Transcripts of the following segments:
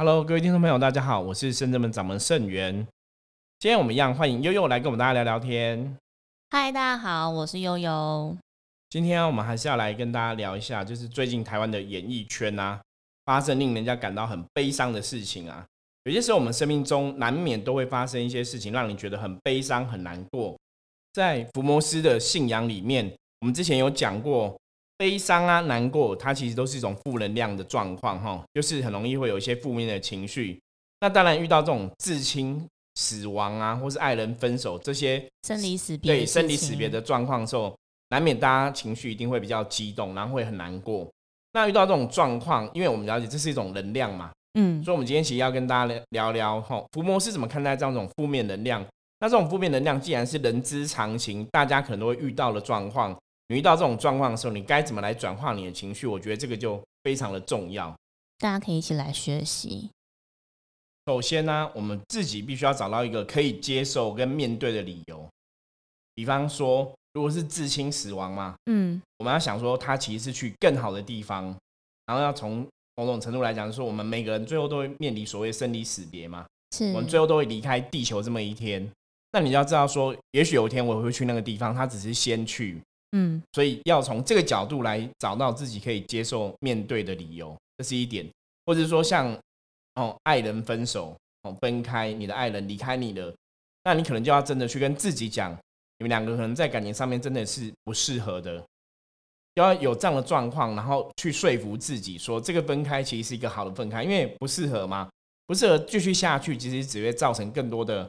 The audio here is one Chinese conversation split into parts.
Hello，各位听众朋友，大家好，我是深圳门掌门盛元。今天我们一样欢迎悠悠来跟我们大家聊聊天。嗨，大家好，我是悠悠。今天我们还是要来跟大家聊一下，就是最近台湾的演艺圈啊，发生令人家感到很悲伤的事情啊。有些时候我们生命中难免都会发生一些事情，让你觉得很悲伤、很难过。在福摩斯的信仰里面，我们之前有讲过。悲伤啊，难过，它其实都是一种负能量的状况，哈，就是很容易会有一些负面的情绪。那当然，遇到这种至亲死亡啊，或是爱人分手这些生离死别，对生离死别的状况时候，难免大家情绪一定会比较激动，然后会很难过。那遇到这种状况，因为我们了解这是一种能量嘛，嗯，所以我们今天其实要跟大家聊聊，吼，伏魔是怎么看待这样一种负面能量？那这种负面能量既然是人之常情，大家可能都会遇到的状况。你遇到这种状况的时候，你该怎么来转化你的情绪？我觉得这个就非常的重要。大家可以一起来学习。首先呢，我们自己必须要找到一个可以接受跟面对的理由。比方说，如果是至亲死亡嘛，嗯，我们要想说他其实是去更好的地方，然后要从某种程度来讲，说我们每个人最后都会面临所谓生离死别嘛，是我们最后都会离开地球这么一天。那你要知道说，也许有一天我会去那个地方，他只是先去。嗯，所以要从这个角度来找到自己可以接受面对的理由，这是一点。或者说像哦，爱人分手哦，分开，你的爱人离开你了，那你可能就要真的去跟自己讲，你们两个可能在感情上面真的是不适合的，要有这样的状况，然后去说服自己说，这个分开其实是一个好的分开，因为不适合嘛，不适合继续下去，其实只会造成更多的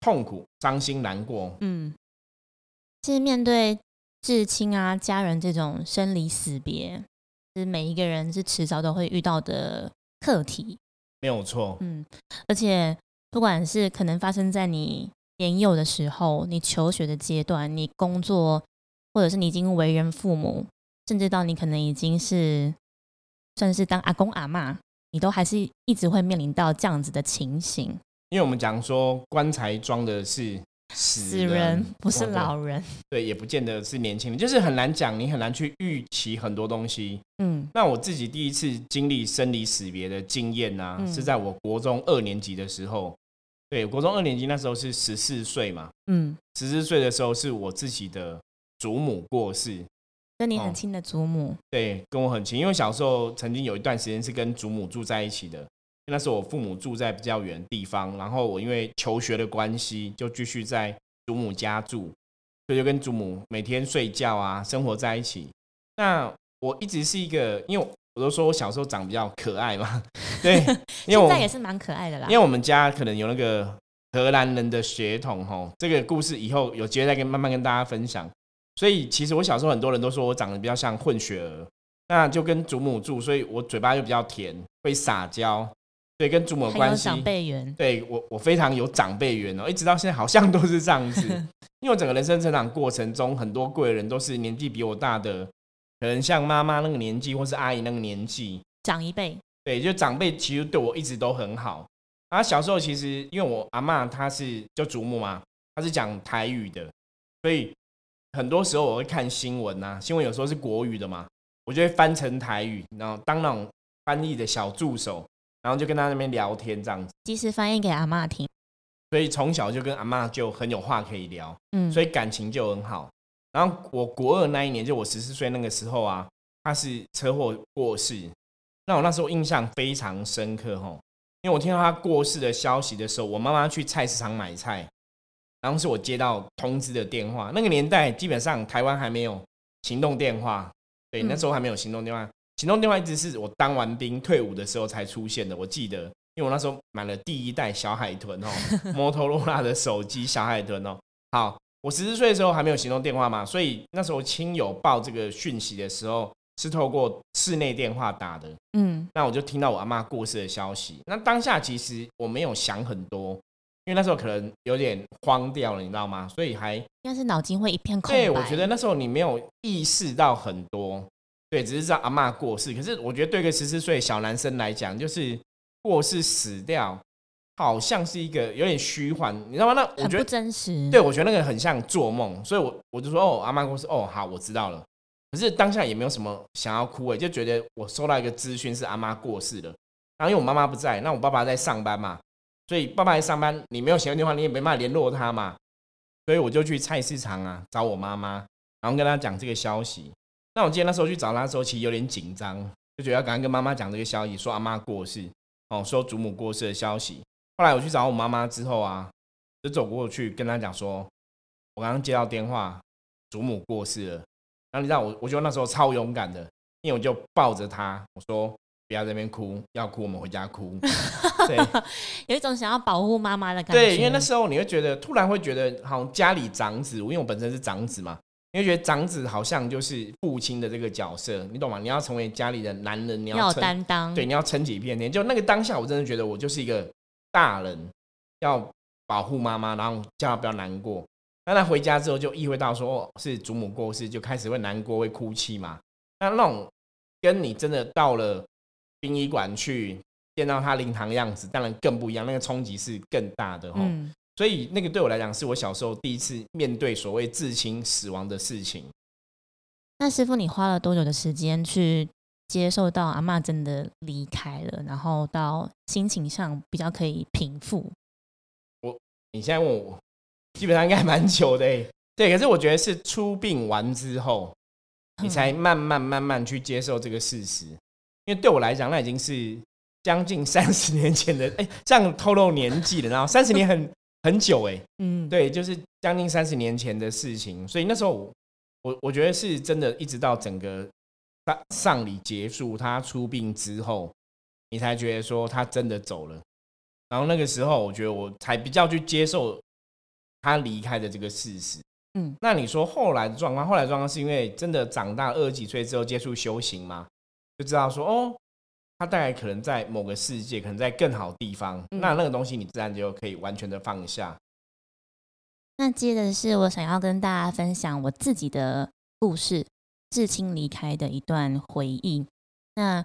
痛苦、伤心、难过。嗯，其实面对。至亲啊，家人这种生离死别，是每一个人是迟早都会遇到的课题，没有错。嗯，而且不管是可能发生在你年幼的时候，你求学的阶段，你工作，或者是你已经为人父母，甚至到你可能已经是算是当阿公阿妈，你都还是一直会面临到这样子的情形。因为我们讲说，棺材装的是。死人不是老人，对，也不见得是年轻人，就是很难讲，你很难去预期很多东西。嗯，那我自己第一次经历生离死别的经验呢，是在我国中二年级的时候。对，国中二年级那时候是十四岁嘛，嗯，十四岁的时候是我自己的祖母过世，跟你很亲的祖母，对，跟我很亲，因为小时候曾经有一段时间是跟祖母住在一起的。那时候我父母住在比较远的地方，然后我因为求学的关系，就继续在祖母家住，所以就跟祖母每天睡觉啊，生活在一起。那我一直是一个，因为我都说我小时候长比较可爱嘛，对，因为现在也是蛮可爱的啦。因为我们家可能有那个荷兰人的血统吼，这个故事以后有机会再跟慢慢跟大家分享。所以其实我小时候很多人都说我长得比较像混血儿，那就跟祖母住，所以我嘴巴就比较甜，会撒娇。对，跟祖母关系，长辈缘。对我，我非常有长辈缘哦，一直到现在好像都是这样子。因为我整个人生成长过程中，很多贵人都是年纪比我大的，可能像妈妈那个年纪，或是阿姨那个年纪，长一辈。对，就长辈其实对我一直都很好。啊，小时候其实因为我阿妈她是就祖母嘛，她是讲台语的，所以很多时候我会看新闻呐，新闻有时候是国语的嘛，我就会翻成台语，然后当那种翻译的小助手。然后就跟他那边聊天这样子，及时翻译给阿妈听，所以从小就跟阿妈就很有话可以聊，嗯，所以感情就很好。然后我国二那一年，就我十四岁那个时候啊，他是车祸过世，那我那时候印象非常深刻吼，因为我听到他过世的消息的时候，我妈妈去菜市场买菜，然后是我接到通知的电话。那个年代基本上台湾还没有行动电话，对，那时候还没有行动电话。行动电话一直是我当完兵退伍的时候才出现的。我记得，因为我那时候买了第一代小海豚哦，摩托罗拉的手机小海豚哦。好，我十四岁的时候还没有行动电话嘛，所以那时候亲友报这个讯息的时候是透过室内电话打的。嗯，那我就听到我阿妈过世的消息。那当下其实我没有想很多，因为那时候可能有点慌掉了，你知道吗？所以还应该是脑筋会一片空白。对，我觉得那时候你没有意识到很多。对，只是知道阿妈过世，可是我觉得对个十四岁小男生来讲，就是过世死掉，好像是一个有点虚幻，你知道吗？那我觉得不真实。对，我觉得那个很像做梦，所以我我就说哦，阿妈过世，哦，好，我知道了。可是当下也没有什么想要哭，哎，就觉得我收到一个资讯是阿妈过世了，然后因为我妈妈不在，那我爸爸在上班嘛，所以爸爸在上班，你没有闲电话，你也没办法联络他嘛，所以我就去菜市场啊找我妈妈，然后跟他讲这个消息。那我记得那时候去找他的时候，其实有点紧张，就觉得要赶快跟妈妈讲这个消息，说阿妈过世哦，说祖母过世的消息。后来我去找我妈妈之后啊，就走过去跟她讲说，我刚刚接到电话，祖母过世了。然后你知道我，我觉得那时候超勇敢的，因为我就抱着她，我说。不要在那边哭，要哭我们回家哭。对，有一种想要保护妈妈的感觉。对，因为那时候你会觉得，突然会觉得，好像家里长子，因为我本身是长子嘛，你会觉得长子好像就是父亲的这个角色，你懂吗？你要成为家里的男人，你要担当，对，你要撑起一片天。就那个当下，我真的觉得我就是一个大人，要保护妈妈，然后叫她不要难过。那他回家之后，就意会到说是祖母过世，就开始会难过，会哭泣嘛。那那种跟你真的到了。殡仪馆去见到他灵堂样子，当然更不一样，那个冲击是更大的哈。所以那个对我来讲，是我小时候第一次面对所谓至亲死亡的事情。那师傅，你花了多久的时间去接受到阿妈真的离开了，然后到心情上比较可以平复？我你现在问我，基本上应该蛮久的诶。对，可是我觉得是出殡完之后，你才慢慢慢慢去接受这个事实。因为对我来讲，那已经是将近三十年前的，哎，这样透露年纪了，然后三十年很很久，哎，嗯，对，就是将近三十年前的事情，所以那时候我我觉得是真的，一直到整个丧丧礼结束，他出殡之后，你才觉得说他真的走了，然后那个时候，我觉得我才比较去接受他离开的这个事实，嗯，那你说后来的状况，后来状况是因为真的长大二十几岁之后接触修行嘛？就知道说哦，他大概可能在某个世界，可能在更好地方，那那个东西你自然就可以完全的放下。那接着是我想要跟大家分享我自己的故事，至亲离开的一段回忆。那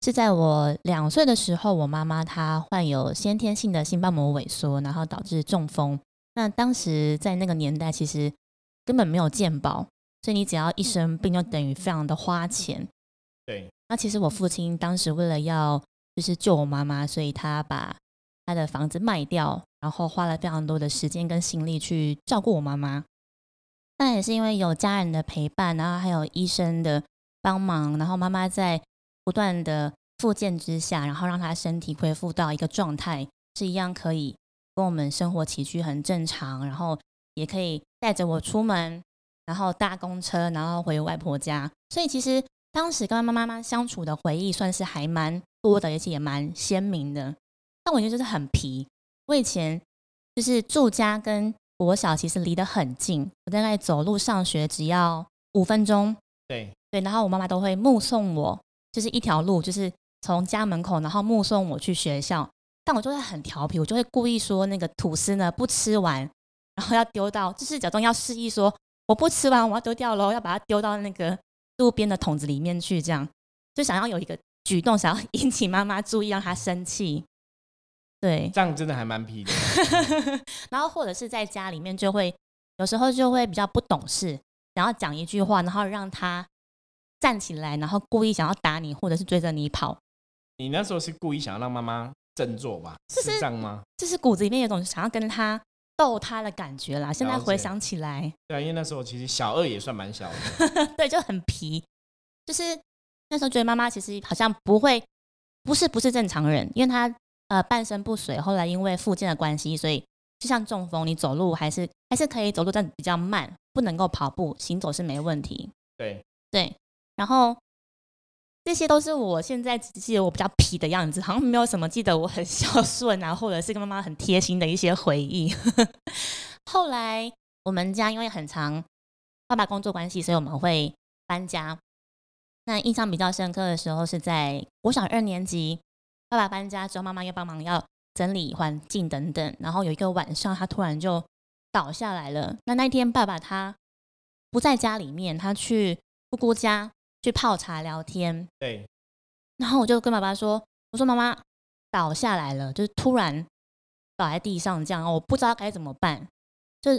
是在我两岁的时候，我妈妈她患有先天性的心瓣膜萎缩，然后导致中风。那当时在那个年代，其实根本没有健保，所以你只要一生病，就等于非常的花钱。对，那其实我父亲当时为了要就是救我妈妈，所以他把他的房子卖掉，然后花了非常多的时间跟心力去照顾我妈妈。那也是因为有家人的陪伴，然后还有医生的帮忙，然后妈妈在不断的复健之下，然后让她身体恢复到一个状态，是一样可以跟我们生活起居很正常，然后也可以带着我出门，然后搭公车，然后回外婆家。所以其实。当时跟妈妈妈相处的回忆算是还蛮多的，而且也蛮鲜明的。但我觉得就是很皮。我以前就是住家跟国小其实离得很近，我大概走路上学只要五分钟。对对，然后我妈妈都会目送我，就是一条路，就是从家门口，然后目送我去学校。但我就会很调皮，我就会故意说那个吐司呢不吃完，然后要丢到，就是假装要示意说我不吃完我要丢掉喽，要把它丢到那个。路边的桶子里面去，这样就想要有一个举动，想要引起妈妈注意，让她生气。对，这样真的还蛮皮的。然后或者是在家里面，就会有时候就会比较不懂事，然后讲一句话，然后让他站起来，然后故意想要打你，或者是追着你跑。你那时候是故意想要让妈妈振作吧？是这样吗？就是骨子里面有种想要跟他。逗他的感觉啦，现在回想起来，对啊，因为那时候其实小二也算蛮小的，对，就很皮，就是那时候觉得妈妈其实好像不会，不是不是正常人，因为她呃半身不遂，后来因为附件的关系，所以就像中风，你走路还是还是可以走路，但比较慢，不能够跑步，行走是没问题。对对，然后。这些都是我现在只记得我比较皮的样子，好像没有什么记得我很 孝顺啊，或者是跟妈妈很贴心的一些回忆。后来我们家因为很长，爸爸工作关系，所以我们会搬家。那印象比较深刻的时候是在我小二年级，爸爸搬家之后，妈妈又帮忙要整理环境等等。然后有一个晚上，他突然就倒下来了。那那天爸爸他不在家里面，他去姑姑家。去泡茶聊天，对。然后我就跟爸爸说：“我说妈妈倒下来了，就是突然倒在地上这样，我不知道该怎么办。就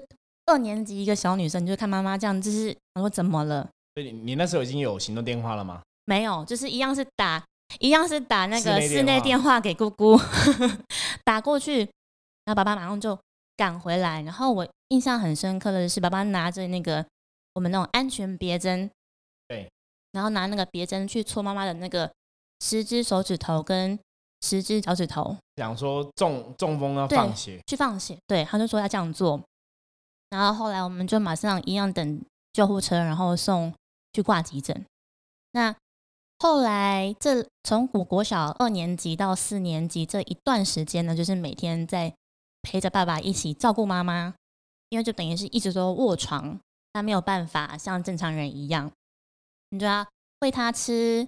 二年级一个小女生，就看妈妈这样，就是我说怎么了？对，你那时候已经有行动电话了吗？没有，就是一样是打一样是打那个室内电话给姑姑，打过去，然后爸爸马上就赶回来。然后我印象很深刻的是，爸爸拿着那个我们那种安全别针，对，然后拿那个别针去戳妈妈的那个十只手指头跟十只脚趾头，讲说中中风要放血，去放血，对，他就说要这样做。然后后来我们就马上一样等救护车，然后送去挂急诊。那后来这从我国小二年级到四年级这一段时间呢，就是每天在陪着爸爸一起照顾妈妈，因为就等于是一直都卧床，他没有办法像正常人一样，你就要喂他吃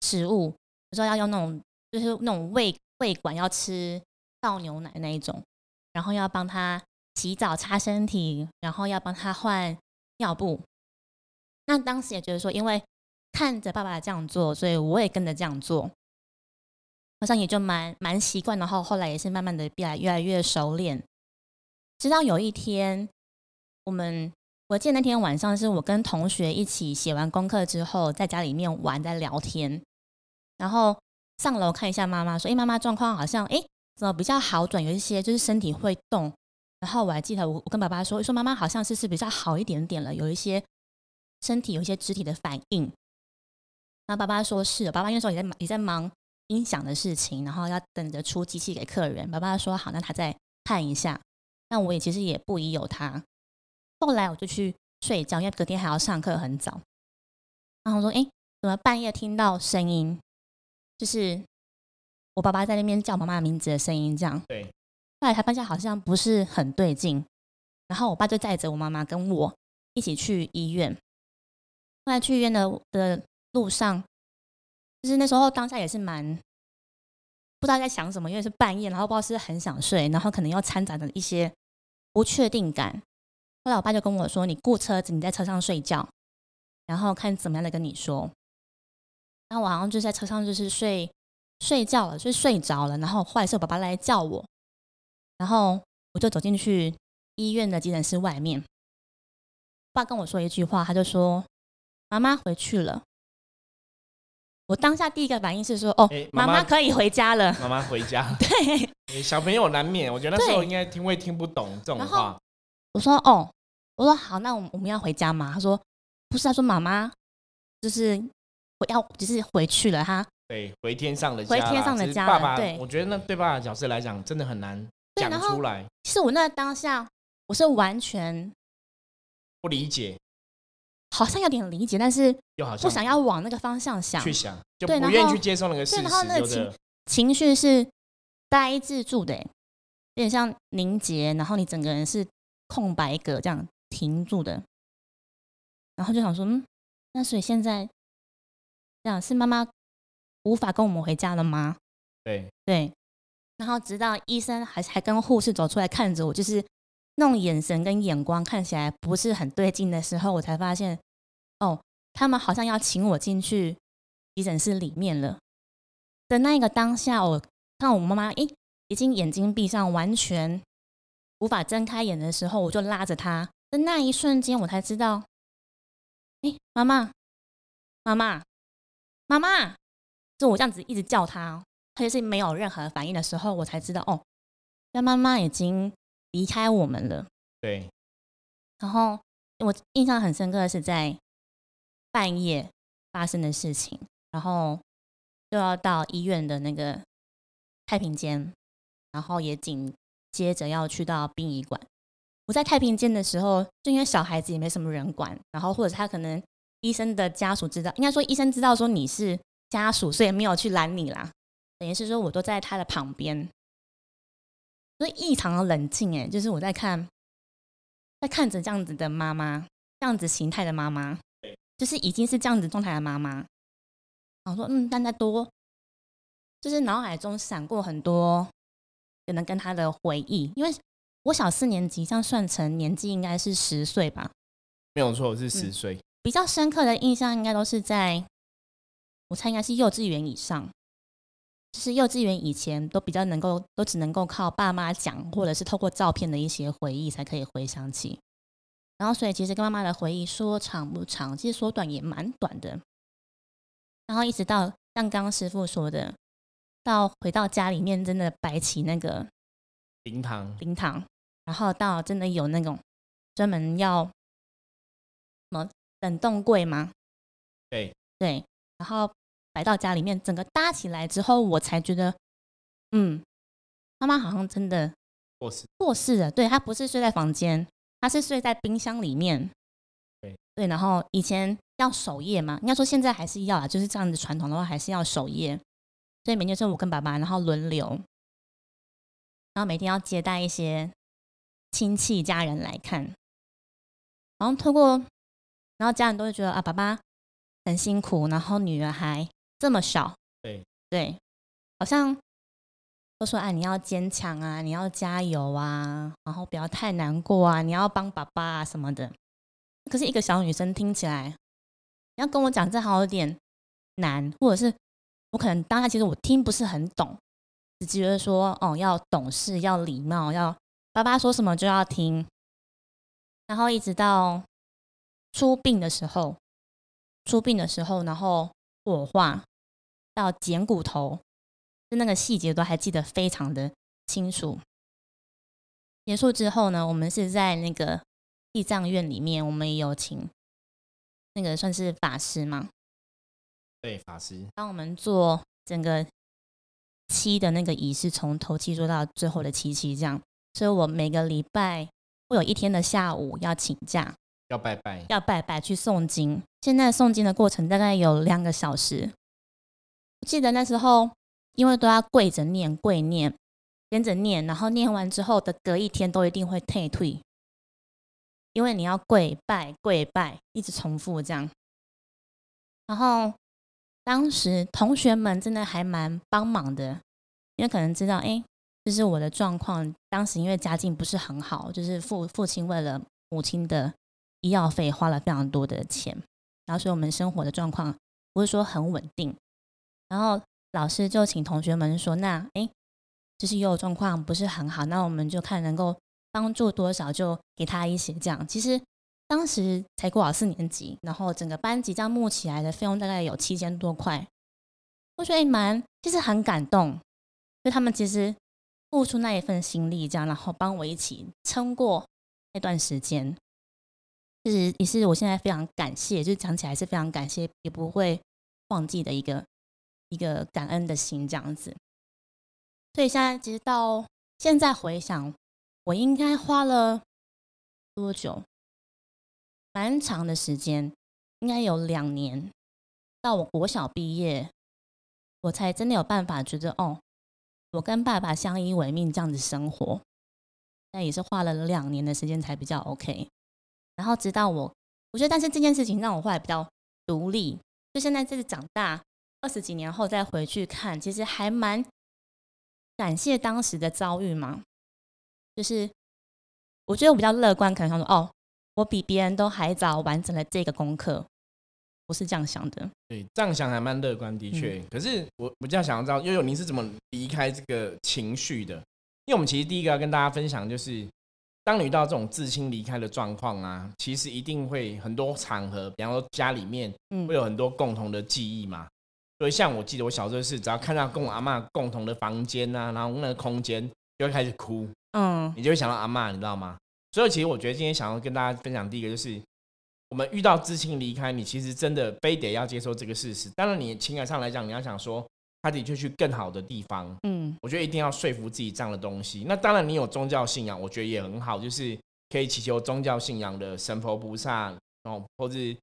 食物，有时候要用那种就是那种喂喂管要吃倒牛奶那一种，然后要帮他。洗澡、擦身体，然后要帮他换尿布。那当时也觉得说，因为看着爸爸这样做，所以我也跟着这样做，好像也就蛮蛮习惯。然后后来也是慢慢的变来越来越熟练。直到有一天，我们我记得那天晚上是我跟同学一起写完功课之后，在家里面玩，在聊天，然后上楼看一下妈妈，说：“哎，妈妈状况好像哎怎么比较好转？有一些就是身体会动。”然后我还记得，我我跟爸爸说，说妈妈好像是是比较好一点点了，有一些身体有一些肢体的反应。然后爸爸说是，爸爸那时候也在也在忙音响的事情，然后要等着出机器给客人。爸爸说好，那他再看一下。那我也其实也不疑有他。后来我就去睡觉，因为隔天还要上课，很早。然后我说，哎，怎么半夜听到声音？就是我爸爸在那边叫妈妈名字的声音，这样。对。后来才发现好像不是很对劲，然后我爸就载着我妈妈跟我一起去医院。后来去医院的的路上，就是那时候当下也是蛮不知道在想什么，因为是半夜，然后不知道是很想睡，然后可能又掺杂着一些不确定感。后来我爸就跟我说：“你雇车子，你在车上睡觉，然后看怎么样的跟你说。”然后我好像就在车上就是睡睡觉了，就睡着了。然后后来是我爸爸来叫我。然后我就走进去医院的急诊室外面，爸跟我说一句话，他就说：“妈妈回去了。”我当下第一个反应是说：“哦，妈妈可以回家了。”妈妈回家。对，小朋友难免，我觉得那时候应该听会听不懂这种话。我说：“哦，我说好，那我我们要回家吗？”他说：“不是，他说妈妈就是我要，就是回去了。”他对，回天上的家回天上的家。爸爸，对，我觉得那对爸爸的角色来讲，真的很难。讲出来，其实我那当下我是完全不理解，好像有点理解，但是又好像不想要往那个方向想，去想，就不愿意去接受那个事实。然后那个情情绪是呆滞住的，有点像凝结，然后你整个人是空白格这样停住的。然后就想说，嗯，那所以现在这样是妈妈无法跟我们回家了吗？对对。然后直到医生还还跟护士走出来看着我，就是那种眼神跟眼光看起来不是很对劲的时候，我才发现，哦，他们好像要请我进去急诊室里面了。的那一个当下，我看我妈妈，诶，已经眼睛闭上，完全无法睁开眼的时候，我就拉着他。的那一瞬间，我才知道，哎，妈妈，妈妈，妈妈，就我这样子一直叫他，他就是没有任何反应的时候，我才知道哦，那妈妈已经离开我们了。对。然后我印象很深刻的是在半夜发生的事情，然后就要到医院的那个太平间，然后也紧接着要去到殡仪馆。我在太平间的时候，就因为小孩子也没什么人管，然后或者他可能医生的家属知道，应该说医生知道说你是家属，所以没有去拦你啦。等于是说，我都在他的旁边，所以异常的冷静。哎，就是我在看，在看着这样子的妈妈，这样子形态的妈妈，就是已经是这样子状态的妈妈。然后说，嗯，但在多，就是脑海中闪过很多可能跟他的回忆。因为我小四年级，这样算成年纪应该是十岁吧？没有错，是十岁。比较深刻的印象，应该都是在，我猜应该是幼稚园以上。就是幼稚园以前都比较能够，都只能够靠爸妈讲，或者是透过照片的一些回忆才可以回想起。然后，所以其实跟妈妈的回忆说长不长，其实说短也蛮短的。然后一直到像刚刚师傅说的，到回到家里面真的摆起那个灵堂，灵堂，然后到真的有那种专门要什么冷冻柜吗？对对，然后摆到家里面，整个搭起来之后，我才觉得，嗯，妈妈好像真的过世过世了。对，她不是睡在房间，她是睡在冰箱里面。对对，然后以前要守夜嘛，应该说现在还是要啊，就是这样子传统的话还是要守夜，所以每天是我跟爸爸，然后轮流，然后每天要接待一些亲戚家人来看，然后透过，然后家人都会觉得啊，爸爸很辛苦，然后女儿还这么小，对对，好像都说啊，你要坚强啊，你要加油啊，然后不要太难过啊，你要帮爸爸啊什么的。可是一个小女生听起来，你要跟我讲这好有点难，或者是我可能当下其实我听不是很懂，只觉得说哦要懂事，要礼貌，要爸爸说什么就要听。然后一直到出殡的时候，出殡的时候，然后火化到剪骨头，就那个细节都还记得非常的清楚。结束之后呢，我们是在那个。地藏院里面，我们也有请那个算是法师嘛？对，法师当我们做整个七的那个仪式，从头七做到最后的七七这样。所以我每个礼拜会有一天的下午要请假，要拜拜，要拜拜去诵经。现在诵经的过程大概有两个小时。我记得那时候，因为都要跪着念、跪念、跟着念，然后念完之后的隔一天都一定会退退。因为你要跪拜跪拜，一直重复这样。然后当时同学们真的还蛮帮忙的，因为可能知道，哎，这是我的状况。当时因为家境不是很好，就是父父亲为了母亲的医药费花了非常多的钱，然后所以我们生活的状况不是说很稳定。然后老师就请同学们说，那哎，就是有状况不是很好，那我们就看能够。帮助多少就给他一些，这样其实当时才过好四年级，然后整个班级这样募起来的费用大概有七千多块，我觉得蛮其实很感动，就他们其实付出那一份心力，这样然后帮我一起撑过那段时间，其实也是我现在非常感谢，就讲起来是非常感谢，也不会忘记的一个一个感恩的心这样子。所以现在其实到现在回想。我应该花了多久？蛮长的时间，应该有两年。到我国小毕业，我才真的有办法觉得，哦，我跟爸爸相依为命这样子生活。那也是花了两年的时间才比较 OK。然后直到我，我觉得，但是这件事情让我后来比较独立。就现在这是长大二十几年后再回去看，其实还蛮感谢当时的遭遇嘛。就是我觉得我比较乐观，可能想说哦，我比别人都还早完成了这个功课，我是这样想的。对，这样想还蛮乐观，的确。可是我我比较想要知道，悠悠您是怎么离开这个情绪的？因为我们其实第一个要跟大家分享，就是当你遇到这种自亲离开的状况啊，其实一定会很多场合，比方说家里面会有很多共同的记忆嘛。所以像我记得我小时候是，只要看到跟我阿妈共同的房间啊，然后那个空间就会开始哭。嗯，你就会想到阿妈，你知道吗？所以其实我觉得今天想要跟大家分享第一个就是，我们遇到知青离开，你其实真的非得要接受这个事实。当然，你情感上来讲，你要想说他的确去更好的地方。嗯，我觉得一定要说服自己这样的东西。那当然，你有宗教信仰，我觉得也很好，就是可以祈求宗教信仰的神佛菩萨哦，或是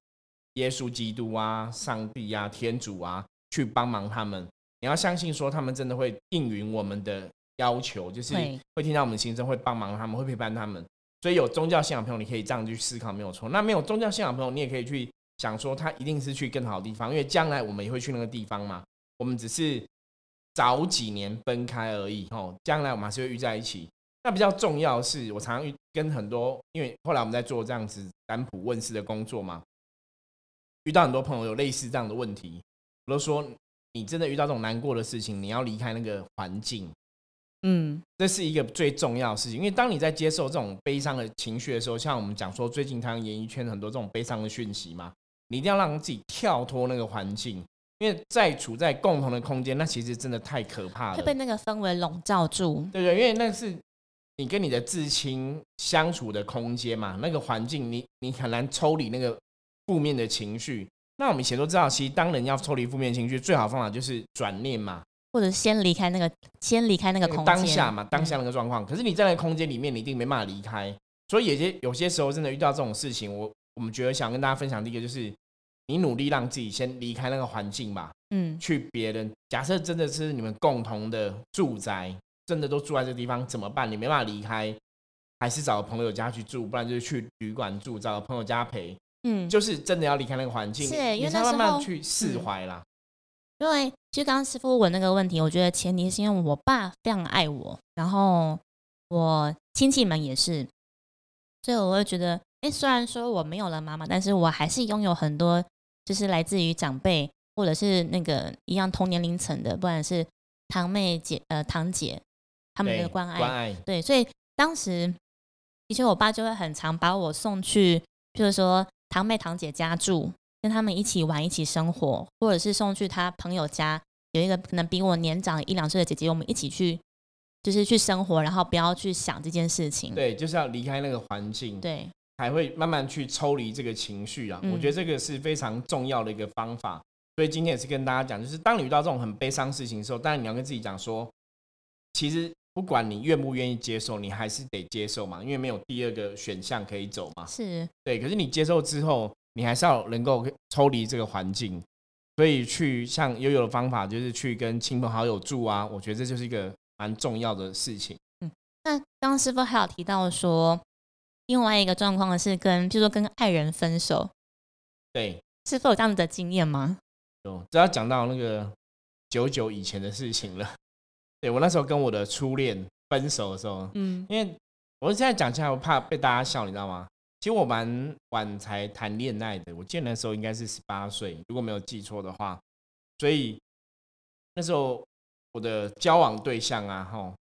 耶稣基督啊、上帝啊、天主啊，去帮忙他们。你要相信说，他们真的会应允我们的。要求就是会听到我们心声，会帮忙他们，会陪伴他们。所以有宗教信仰朋友，你可以这样去思考，没有错。那没有宗教信仰朋友，你也可以去想说，他一定是去更好的地方，因为将来我们也会去那个地方嘛。我们只是早几年分开而已，吼，将来我们还是会遇在一起。那比较重要的是，我常常遇跟很多，因为后来我们在做这样子占卜问世的工作嘛，遇到很多朋友有类似这样的问题，我都说，你真的遇到这种难过的事情，你要离开那个环境。嗯，这是一个最重要的事情，因为当你在接受这种悲伤的情绪的时候，像我们讲说，最近台湾演艺圈很多这种悲伤的讯息嘛，你一定要让自己跳脱那个环境，因为在处在共同的空间，那其实真的太可怕了，会被那个氛围笼罩住。对对，因为那是你跟你的至亲相处的空间嘛，那个环境，你你很难抽离那个负面的情绪。那我们以前都知道，其实当人要抽离负面情绪，最好方法就是转念嘛，或者先离开那个，先离开那个空间，当下嘛，当下那个状况。可是你在那个空间里面，你一定没办法离开。所以有些有些时候，真的遇到这种事情，我我们觉得想跟大家分享第一个就是，你努力让自己先离开那个环境吧。嗯，去别人假设真的是你们共同的住宅，真的都住在这个地方怎么办？你没办法离开，还是找个朋友家去住，不然就是去旅馆住，找个朋友家陪。嗯，就是真的要离开那个环境，是，你才慢慢去释怀啦。因为其实刚刚师傅问那个问题，我觉得前提是因为我爸非常爱我，然后我亲戚们也是，所以我会觉得，哎，虽然说我没有了妈妈，但是我还是拥有很多，就是来自于长辈。或者是那个一样同年龄层的，不管是堂妹姐呃堂姐他们的关爱，对，所以当时的确我爸就会很常把我送去，就是说堂妹堂姐家住，跟他们一起玩一起生活，或者是送去他朋友家，有一个可能比我年长一两岁的姐姐，我们一起去，就是去生活，然后不要去想这件事情，对，就是要离开那个环境，对，还会慢慢去抽离这个情绪啊，我觉得这个是非常重要的一个方法。所以今天也是跟大家讲，就是当你遇到这种很悲伤事情的时候，当然你要跟自己讲说，其实不管你愿不愿意接受，你还是得接受嘛，因为没有第二个选项可以走嘛。是对，可是你接受之后，你还是要能够抽离这个环境，所以去像悠悠的方法，就是去跟亲朋好友住啊，我觉得这就是一个蛮重要的事情。嗯，那刚刚师傅还有提到说，另外一个状况是跟，就说跟爱人分手，对，是否有这样的经验吗？有只要讲到那个久久以前的事情了，对我那时候跟我的初恋分手的时候，嗯，因为我现在讲起来，我怕被大家笑，你知道吗？其实我蛮晚才谈恋爱的，我记得那时候应该是十八岁，如果没有记错的话。所以那时候我的交往对象啊，吼，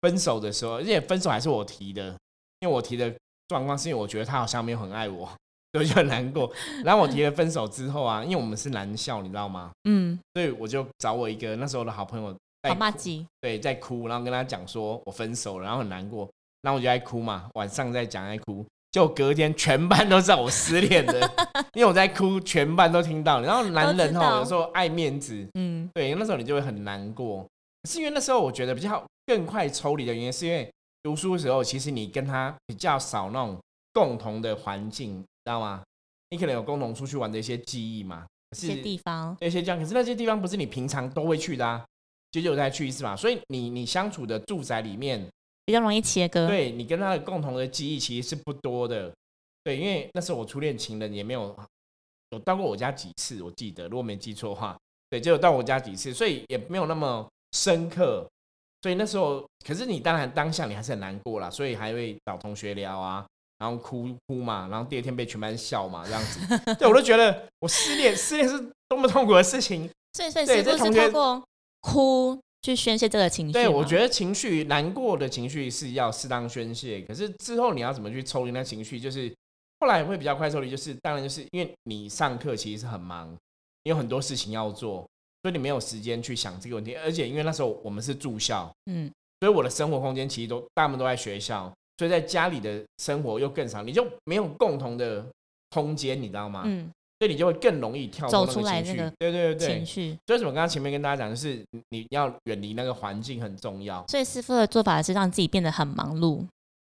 分手的时候，而且分手还是我提的，因为我提的状况是因为我觉得他好像没有很爱我。所以就很难过，然后我提了分手之后啊，因为我们是男校，你知道吗？嗯，所以我就找我一个那时候的好朋友，在对，在哭，然后跟他讲说我分手了，然后很难过，然后我就在哭嘛，晚上在讲在哭，就隔天全班都知道我失恋的，因为我在哭，全班都听到。然后男人哈有时候爱面子，嗯，对，那时候你就会很难过。是因为那时候我觉得比较更快抽离的原因，是因为读书的时候，其实你跟他比较少那种共同的环境。知道吗？你可能有共同出去玩的一些记忆嘛？一些地方，那些这样，可是那些地方不是你平常都会去的啊，久久再去一次嘛。所以你你相处的住宅里面比较容易切割。对你跟他的共同的记忆其实是不多的。对，因为那时候我初恋情人也没有有到过我家几次，我记得如果没记错的话，对，就有到我家几次，所以也没有那么深刻。所以那时候，可是你当然当下你还是很难过啦，所以还会找同学聊啊。然后哭哭嘛，然后第二天被全班笑嘛，这样子，对我都觉得我失恋，失恋是多么痛苦的事情。所以，所以是不是通过哭去宣泄这个情绪？对，我觉得情绪难过的情绪是要适当宣泄，可是之后你要怎么去抽离那情绪？就是后来会比较快抽离，就是当然就是因为你上课其实是很忙，你有很多事情要做，所以你没有时间去想这个问题。而且因为那时候我们是住校，嗯，所以我的生活空间其实都大部分都在学校。所以在家里的生活又更少，你就没有共同的空间，你知道吗？嗯，所以你就会更容易跳走出来那个对对对情绪。所以什么？刚刚前面跟大家讲的是，你要远离那个环境很重要。所以师傅的做法是让自己变得很忙碌。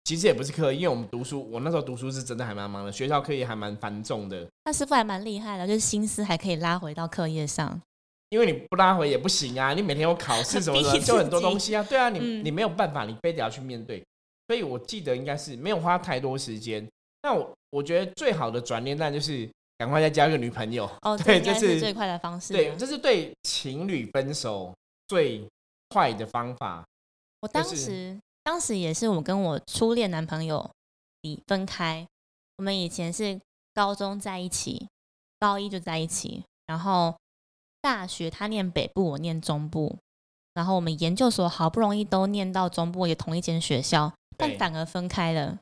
其实也不是刻意，因为我们读书，我那时候读书是真的还蛮忙的，学校课业还蛮繁重的。那师傅还蛮厉害的，就是心思还可以拉回到课业上。因为你不拉回也不行啊，你每天有考试什么 的，就很多东西啊。对啊，你你没有办法，你非得要去面对。所以我记得应该是没有花太多时间。那我我觉得最好的转念，那就是赶快再交一个女朋友。哦，对，这是最快的方式。对，这是对情侣分手最快的方法。我当时当时也是我跟我初恋男朋友离分开。我们以前是高中在一起，高一就在一起，然后大学他念北部，我念中部，然后我们研究所好不容易都念到中部，也同一间学校。但反而分开了，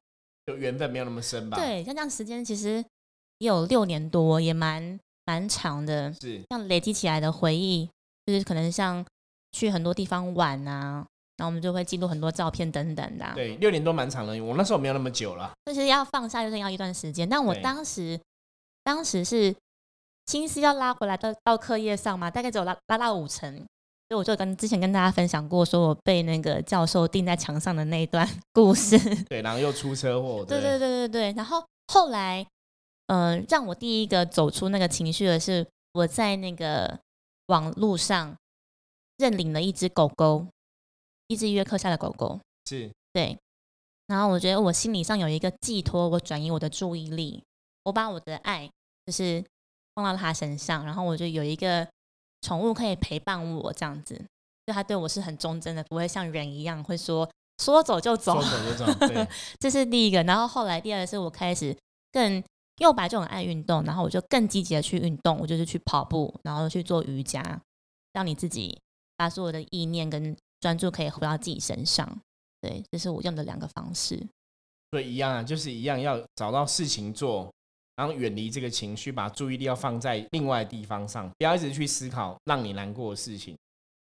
就缘分没有那么深吧？对，像这样时间其实也有六年多，也蛮蛮长的，是像累积起来的回忆，就是可能像去很多地方玩啊，然后我们就会记录很多照片等等的。对，六年多蛮长的，我那时候没有那么久了。就是要放下，就是要一段时间。但我当时，当时是心思要拉回来到到课业上嘛，大概只有拉拉到五成。所以我就跟之前跟大家分享过，说我被那个教授钉在墙上的那一段 故事。对，然后又出车祸。对对对对对。然后后来，嗯，让我第一个走出那个情绪的是我在那个网路上认领了一只狗狗，一只约克夏的狗狗。是。对。然后我觉得我心理上有一个寄托，我转移我的注意力，我把我的爱就是放到他身上，然后我就有一个。宠物可以陪伴我这样子，就它对我是很忠贞的，不会像人一样会说说走就走。说走就走，对。这是第一个，然后后来第二个是我开始更又把这种爱运动，然后我就更积极的去运动，我就是去跑步，然后去做瑜伽，让你自己把所有的意念跟专注可以回到自己身上。对，这是我用的两个方式。对，一样啊，就是一样，要找到事情做。然后远离这个情绪，把注意力要放在另外地方上，不要一直去思考让你难过的事情。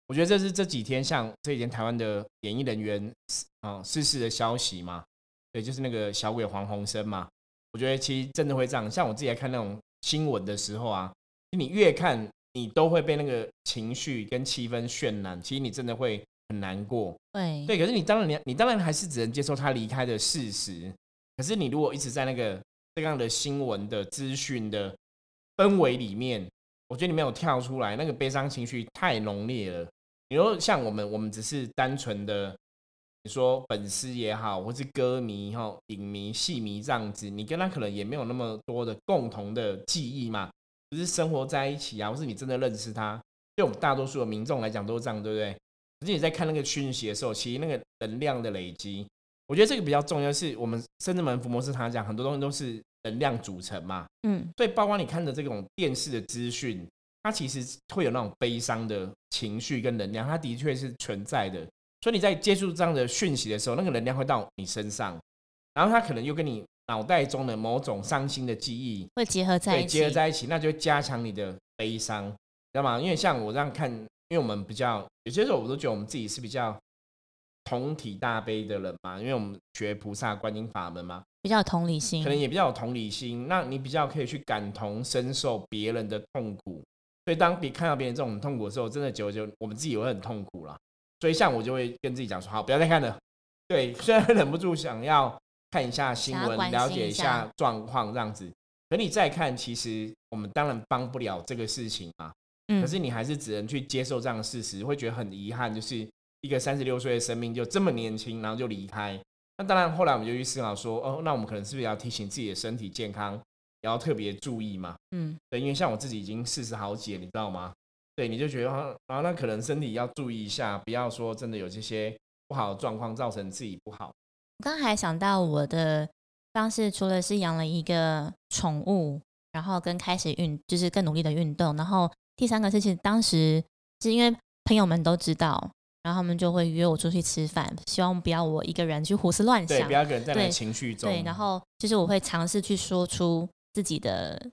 我觉得这是这几天像这几天台湾的演艺人员啊逝世的消息嘛，对，就是那个小鬼黄鸿升嘛。我觉得其实真的会这样，像我自己在看那种新闻的时候啊，你越看你都会被那个情绪跟气氛渲染，其实你真的会很难过。对，对，可是你当然你你当然还是只能接受他离开的事实。可是你如果一直在那个。这样的新闻的资讯的氛围里面，我觉得你没有跳出来，那个悲伤情绪太浓烈了。你说像我们，我们只是单纯的，你说粉丝也好，或是歌迷哈、影迷、戏迷这样子，你跟他可能也没有那么多的共同的记忆嘛，只是生活在一起啊，或是你真的认识他。对我们大多数的民众来讲都是这样，对不对？而且你在看那个讯息的时候，其实那个能量的累积。我觉得这个比较重要，是我们深圳门福摩斯他讲很多东西都是能量组成嘛，嗯，所以包括你看的这种电视的资讯，它其实会有那种悲伤的情绪跟能量，它的确是存在的。所以你在接触这样的讯息的时候，那个能量会到你身上，然后它可能又跟你脑袋中的某种伤心的记忆会结合在一起，结合在一起，那就会加强你的悲伤，知道吗？因为像我这样看，因为我们比较有些时候我都觉得我们自己是比较。同体大悲的人嘛，因为我们学菩萨观音法门嘛，比较有同理心，可能也比较有同理心。那你比较可以去感同身受别人的痛苦，所以当别看到别人这种痛苦的时候，真的久久我们自己也会很痛苦了。所以像我就会跟自己讲说，好，不要再看了。对，虽然忍不住想要看一下新闻，了解一下状况这样子，可你再看，其实我们当然帮不了这个事情嘛。嗯，可是你还是只能去接受这样的事实，会觉得很遗憾，就是。一个三十六岁的生命就这么年轻，然后就离开。那当然，后来我们就去思考说，哦，那我们可能是不是要提醒自己的身体健康，也要特别注意嘛？嗯，对，因为像我自己已经四十好几了，你知道吗？对，你就觉得啊，那可能身体要注意一下，不要说真的有这些不好的状况造成自己不好。我刚还想到我的方式，除了是养了一个宠物，然后跟开始运，就是更努力的运动，然后第三个是，其实当时是因为朋友们都知道。然后他们就会约我出去吃饭，希望不要我一个人去胡思乱想，对，不要一个人在那情绪中。对，然后就是我会尝试去说出自己的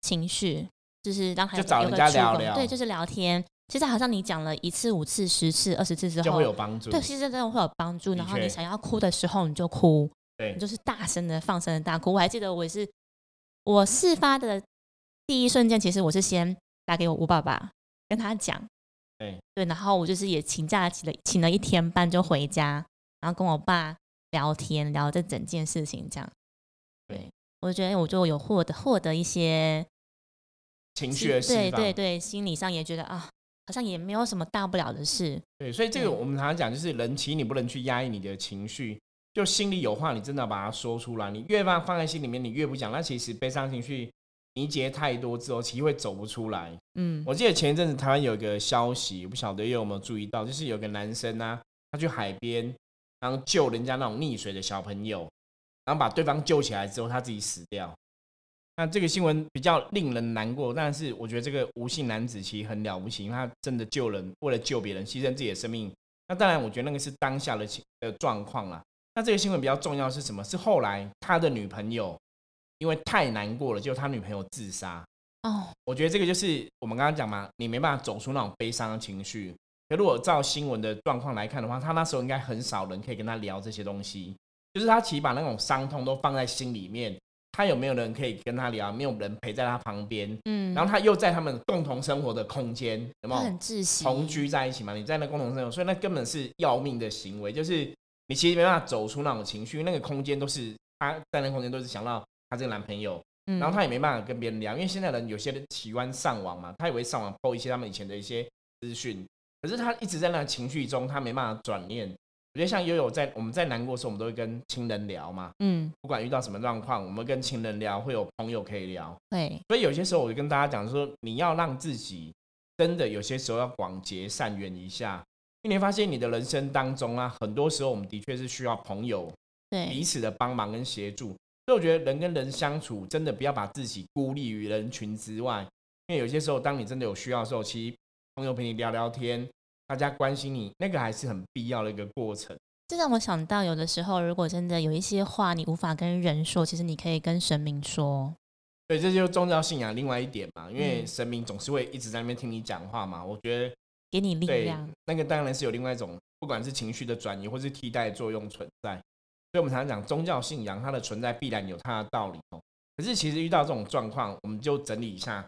情绪，就是让孩子找人家聊聊，对，就是聊天。其实好像你讲了一次、五次、十次、二十次之后，就会有帮助。对，其实真的会有帮助。然后你想要哭的时候，你就哭，对，你就是大声的、放声的大哭。我还记得我也是我事发的第一瞬间，其实我是先打给我吴爸爸，跟他讲。对对，然后我就是也请假请了请了一天半就回家，然后跟我爸聊天聊这整件事情，这样。对，我觉得我就有获得获得一些情绪的对对对，心理上也觉得啊，好像也没有什么大不了的事。对，所以这个我们常常讲，就是人其实你不能去压抑你的情绪，就心里有话，你真的把它说出来。你越放放在心里面，你越不讲，那其实悲伤情绪。凝结太多之后，其实会走不出来。嗯，我记得前一阵子台湾有一个消息，不晓得有没有注意到，就是有个男生呢，他去海边，然后救人家那种溺水的小朋友，然后把对方救起来之后，他自己死掉。那这个新闻比较令人难过，但是我觉得这个吴姓男子其实很了不起，因为他真的救人，为了救别人牺牲自己的生命。那当然，我觉得那个是当下的情的状况啦。那这个新闻比较重要是什么？是后来他的女朋友。因为太难过了，就他女朋友自杀。哦，我觉得这个就是我们刚刚讲嘛，你没办法走出那种悲伤的情绪。可如果照新闻的状况来看的话，他那时候应该很少人可以跟他聊这些东西，就是他其实把那种伤痛都放在心里面。他有没有人可以跟他聊？没有人陪在他旁边，嗯，然后他又在他们共同生活的空间，有没有很窒息？同居在一起嘛？你在那共同生活，所以那根本是要命的行为，就是你其实没办法走出那种情绪。那个空间都是他在那空间都是想到他这个男朋友，然后他也没办法跟别人聊，因为现在人有些人喜欢上网嘛，他也会上网 po 一些他们以前的一些资讯，可是他一直在那个情绪中，他没办法转念。我觉得像悠悠在我们在难过的时候，我们都会跟亲人聊嘛。嗯，不管遇到什么状况，我们跟亲人聊，会有朋友可以聊。对，所以有些时候我就跟大家讲说，你要让自己真的有些时候要广结善缘一下，因为你发现你的人生当中啊，很多时候我们的确是需要朋友，对彼此的帮忙跟协助。所以我觉得人跟人相处，真的不要把自己孤立于人群之外，因为有些时候当你真的有需要的时候，其实朋友陪你聊聊天。大家关心你，那个还是很必要的一个过程。这让我想到，有的时候如果真的有一些话你无法跟人说，其实你可以跟神明说。对，这就是宗教信仰另外一点嘛，因为神明总是会一直在那边听你讲话嘛。我觉得给你力量，那个当然是有另外一种，不管是情绪的转移或是替代作用存在。所以我们常常讲宗教信仰，它的存在必然有它的道理哦。可是其实遇到这种状况，我们就整理一下。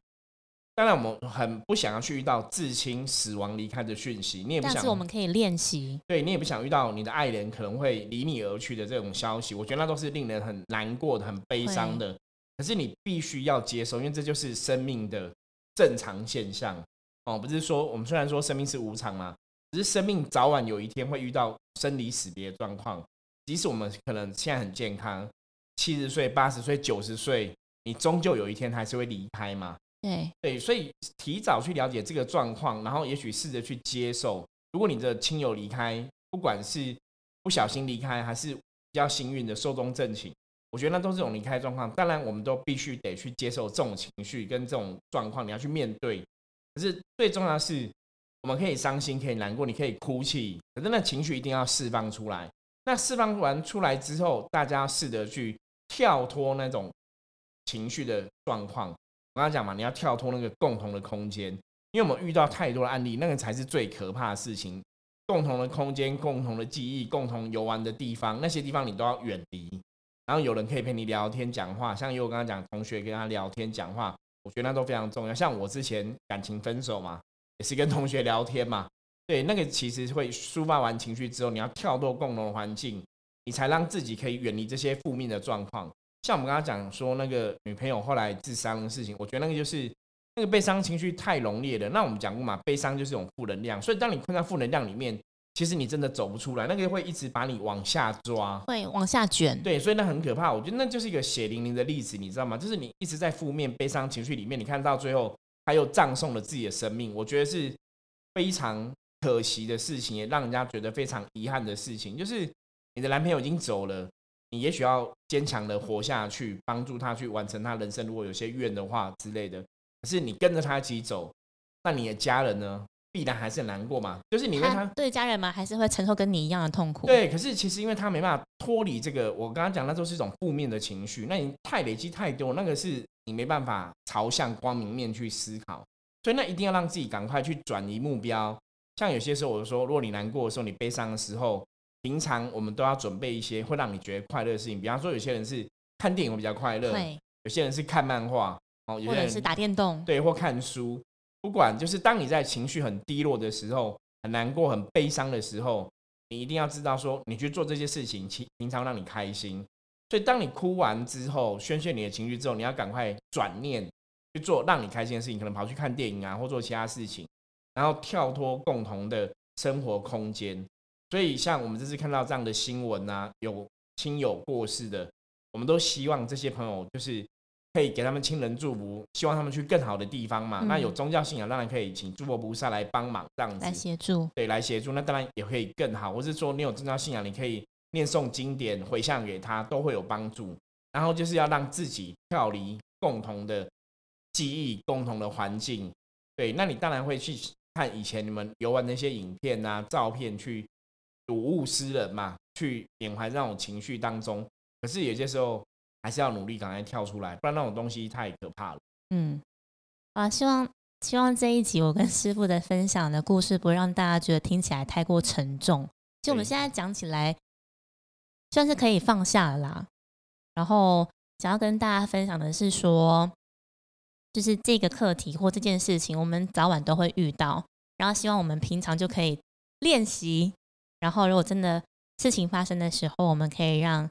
当然，我们很不想要去遇到至亲死亡离开的讯息，你也不想。但是我们可以练习。对你也不想遇到你的爱人可能会离你而去的这种消息，我觉得那都是令人很难过的、很悲伤的。可是你必须要接受，因为这就是生命的正常现象哦。不是说我们虽然说生命是无常嘛，只是生命早晚有一天会遇到生离死别的状况。即使我们可能现在很健康，七十岁、八十岁、九十岁，你终究有一天还是会离开嘛。对对，所以提早去了解这个状况，然后也许试着去接受。如果你的亲友离开，不管是不小心离开，还是比较幸运的寿终正寝，我觉得那都是种离开状况。当然，我们都必须得去接受这种情绪跟这种状况，你要去面对。可是最重要的是，我们可以伤心，可以难过，你可以哭泣，可是那情绪一定要释放出来。那释放完出来之后，大家试着去跳脱那种情绪的状况。我刚刚讲嘛，你要跳脱那个共同的空间，因为我们遇到太多的案例，那个才是最可怕的事情。共同的空间、共同的记忆、共同游玩的地方，那些地方你都要远离。然后有人可以陪你聊天、讲话，像有我刚刚讲同学跟他聊天、讲话，我觉得那都非常重要。像我之前感情分手嘛，也是跟同学聊天嘛，对，那个其实会抒发完情绪之后，你要跳脱共同的环境，你才让自己可以远离这些负面的状况。像我们刚刚讲说那个女朋友后来自杀的事情，我觉得那个就是那个悲伤情绪太浓烈了。那我们讲过嘛，悲伤就是一种负能量，所以当你困在负能量里面，其实你真的走不出来，那个会一直把你往下抓，会往下卷。对，所以那很可怕。我觉得那就是一个血淋淋的例子，你知道吗？就是你一直在负面悲伤情绪里面，你看到最后他又葬送了自己的生命，我觉得是非常可惜的事情，也让人家觉得非常遗憾的事情。就是你的男朋友已经走了。你也许要坚强的活下去，帮助他去完成他人生。如果有些怨的话之类的，可是你跟着他一起走，那你的家人呢，必然还是很难过嘛。就是你为他对家人嘛，还是会承受跟你一样的痛苦。对，可是其实因为他没办法脱离这个，我刚刚讲那都是一种负面的情绪，那你太累积太多，那个是你没办法朝向光明面去思考。所以那一定要让自己赶快去转移目标。像有些时候，我说，如果你难过的时候，你悲伤的时候。平常我们都要准备一些会让你觉得快乐的事情，比方说有些人是看电影会比较快乐，有些人是看漫画，哦，有些人是打电动，对，或看书。不管就是当你在情绪很低落的时候，很难过、很悲伤的时候，你一定要知道说，你去做这些事情，其平常让你开心。所以当你哭完之后，宣泄你的情绪之后，你要赶快转念去做让你开心的事情，可能跑去看电影啊，或做其他事情，然后跳脱共同的生活空间。所以，像我们这次看到这样的新闻啊，有亲友过世的，我们都希望这些朋友就是可以给他们亲人祝福，希望他们去更好的地方嘛。那有宗教信仰，当然可以请诸佛菩萨来帮忙，这样子来协助，对，来协助。那当然也可以更好。或是说，你有宗教信仰，你可以念诵经典回向给他，都会有帮助。然后就是要让自己跳离共同的记忆、共同的环境。对，那你当然会去看以前你们游玩那些影片啊、照片去。睹物思人嘛，去缅怀那种情绪当中，可是有些时候还是要努力赶快跳出来，不然那种东西太可怕了。嗯，啊，希望希望这一集我跟师傅的分享的故事，不会让大家觉得听起来太过沉重。就我们现在讲起来，算是可以放下了啦。然后想要跟大家分享的是说，就是这个课题或这件事情，我们早晚都会遇到。然后希望我们平常就可以练习。然后如果真的事情发生的时候，我们可以让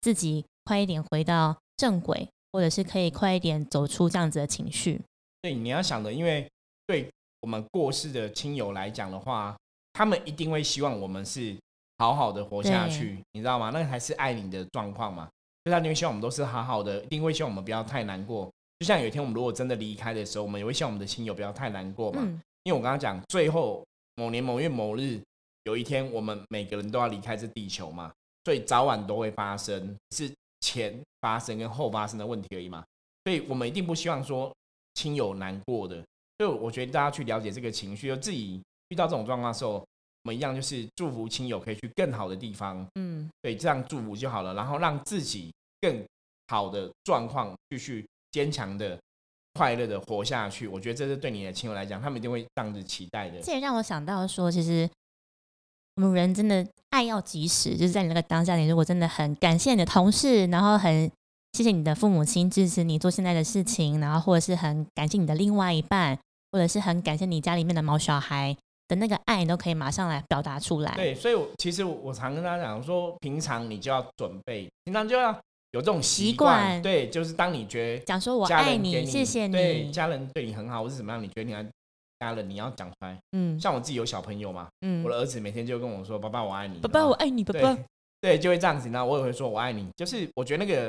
自己快一点回到正轨，或者是可以快一点走出这样子的情绪。对，你要想的，因为对我们过世的亲友来讲的话，他们一定会希望我们是好好的活下去，你知道吗？那才是爱你的状况嘛。就他宁希望我们都是好好的，一定会希望我们不要太难过。就像有一天我们如果真的离开的时候，我们也会希望我们的亲友不要太难过嘛。因为我刚刚讲，最后某年某月某日。有一天，我们每个人都要离开这地球嘛，所以早晚都会发生，是前发生跟后发生的问题而已嘛。所以我们一定不希望说亲友难过的。所以我觉得大家去了解这个情绪，就自己遇到这种状况的时候，我们一样就是祝福亲友可以去更好的地方。嗯，对，这样祝福就好了，然后让自己更好的状况继续坚强的、快乐的活下去。我觉得这是对你的亲友来讲，他们一定会这样子期待的。这也让我想到说，其实。我们人真的爱要及时，就是在你那个当下，你如果真的很感谢你的同事，然后很谢谢你的父母亲支持你做现在的事情，然后或者是很感谢你的另外一半，或者是很感谢你家里面的毛小孩的那个爱，你都可以马上来表达出来。对，所以我其实我常跟他讲说，平常你就要准备，平常就要有这种习惯。对，就是当你觉得讲说我爱你，谢谢你，对，家人对你很好，或是怎么样，你觉得你要。家人，你要讲出来。嗯，像我自己有小朋友嘛，嗯，我的儿子每天就跟我说：“爸爸，我爱你。”“爸爸，我爱你。”“爸爸。”对，就会这样子。那我也会说：“我爱你。”就是我觉得那个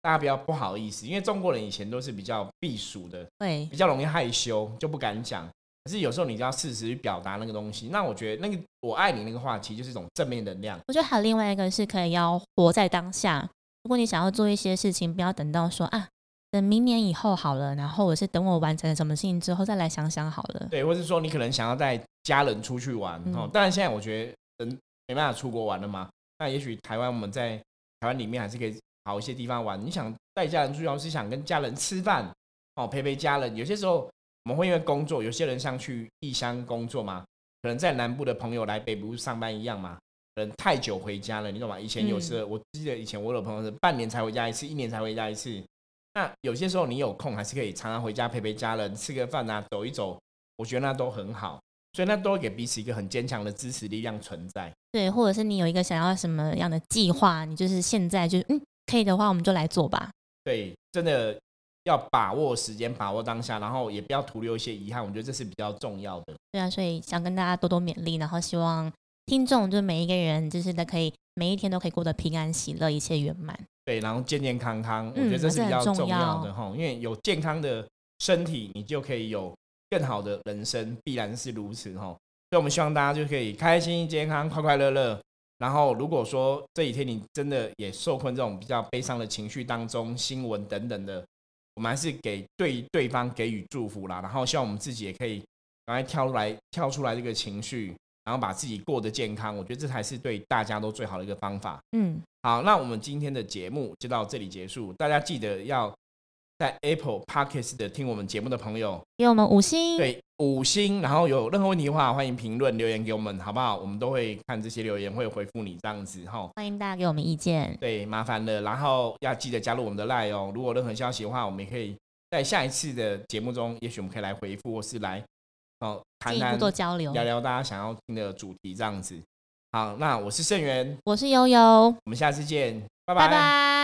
大家不要不好意思，因为中国人以前都是比较避暑的，对，比较容易害羞，就不敢讲。可是有时候你就要适时去表达那个东西。那我觉得那个“我爱你”那个话题就是一种正面能量。我觉得还有另外一个是可以要活在当下。如果你想要做一些事情，不要等到说啊。等明年以后好了，然后我是等我完成了什么事情之后再来想想好了。对，或是说你可能想要带家人出去玩哦。当然现在我觉得人没办法出国玩了嘛。那也许台湾我们在台湾里面还是可以好一些地方玩。你想带家人出去玩，是想跟家人吃饭哦，陪陪家人。有些时候我们会因为工作，有些人像去异乡工作嘛，可能在南部的朋友来北部上班一样嘛。可能太久回家了，你懂吗？以前有时候我记得以前我有朋友是半年才回家一次，一年才回家一次。那有些时候你有空，还是可以常常回家陪陪家人，吃个饭啊，走一走，我觉得那都很好。所以那都会给彼此一个很坚强的支持力量存在。对，或者是你有一个想要什么样的计划，你就是现在就嗯可以的话，我们就来做吧。对，真的要把握时间，把握当下，然后也不要徒留一些遗憾。我觉得这是比较重要的。对啊，所以想跟大家多多勉励，然后希望听众就每一个人就是都可以每一天都可以过得平安喜乐，一切圆满。对，然后健健康康，我觉得这是比较重要的哈。因为有健康的身体，你就可以有更好的人生，必然是如此哈。所以，我们希望大家就可以开心、健康、快快乐乐。然后，如果说这几天你真的也受困这种比较悲伤的情绪当中，新闻等等的，我们还是给对对方给予祝福啦。然后，希望我们自己也可以赶快跳出来，跳出来这个情绪。然后把自己过得健康，我觉得这才是对大家都最好的一个方法。嗯，好，那我们今天的节目就到这里结束。大家记得要在 Apple Podcast 的听我们节目的朋友，给我们五星，对，五星。然后有任何问题的话，欢迎评论留言给我们，好不好？我们都会看这些留言，会回复你这样子哈。欢迎大家给我们意见，对，麻烦了。然后要记得加入我们的 Line 哦。如果任何消息的话，我们也可以在下一次的节目中，也许我们可以来回复，或是来。哦，谈谈做交流，聊聊大家想要听的主题，这样子。好，那我是盛元，我是悠悠，我们下次见，拜拜。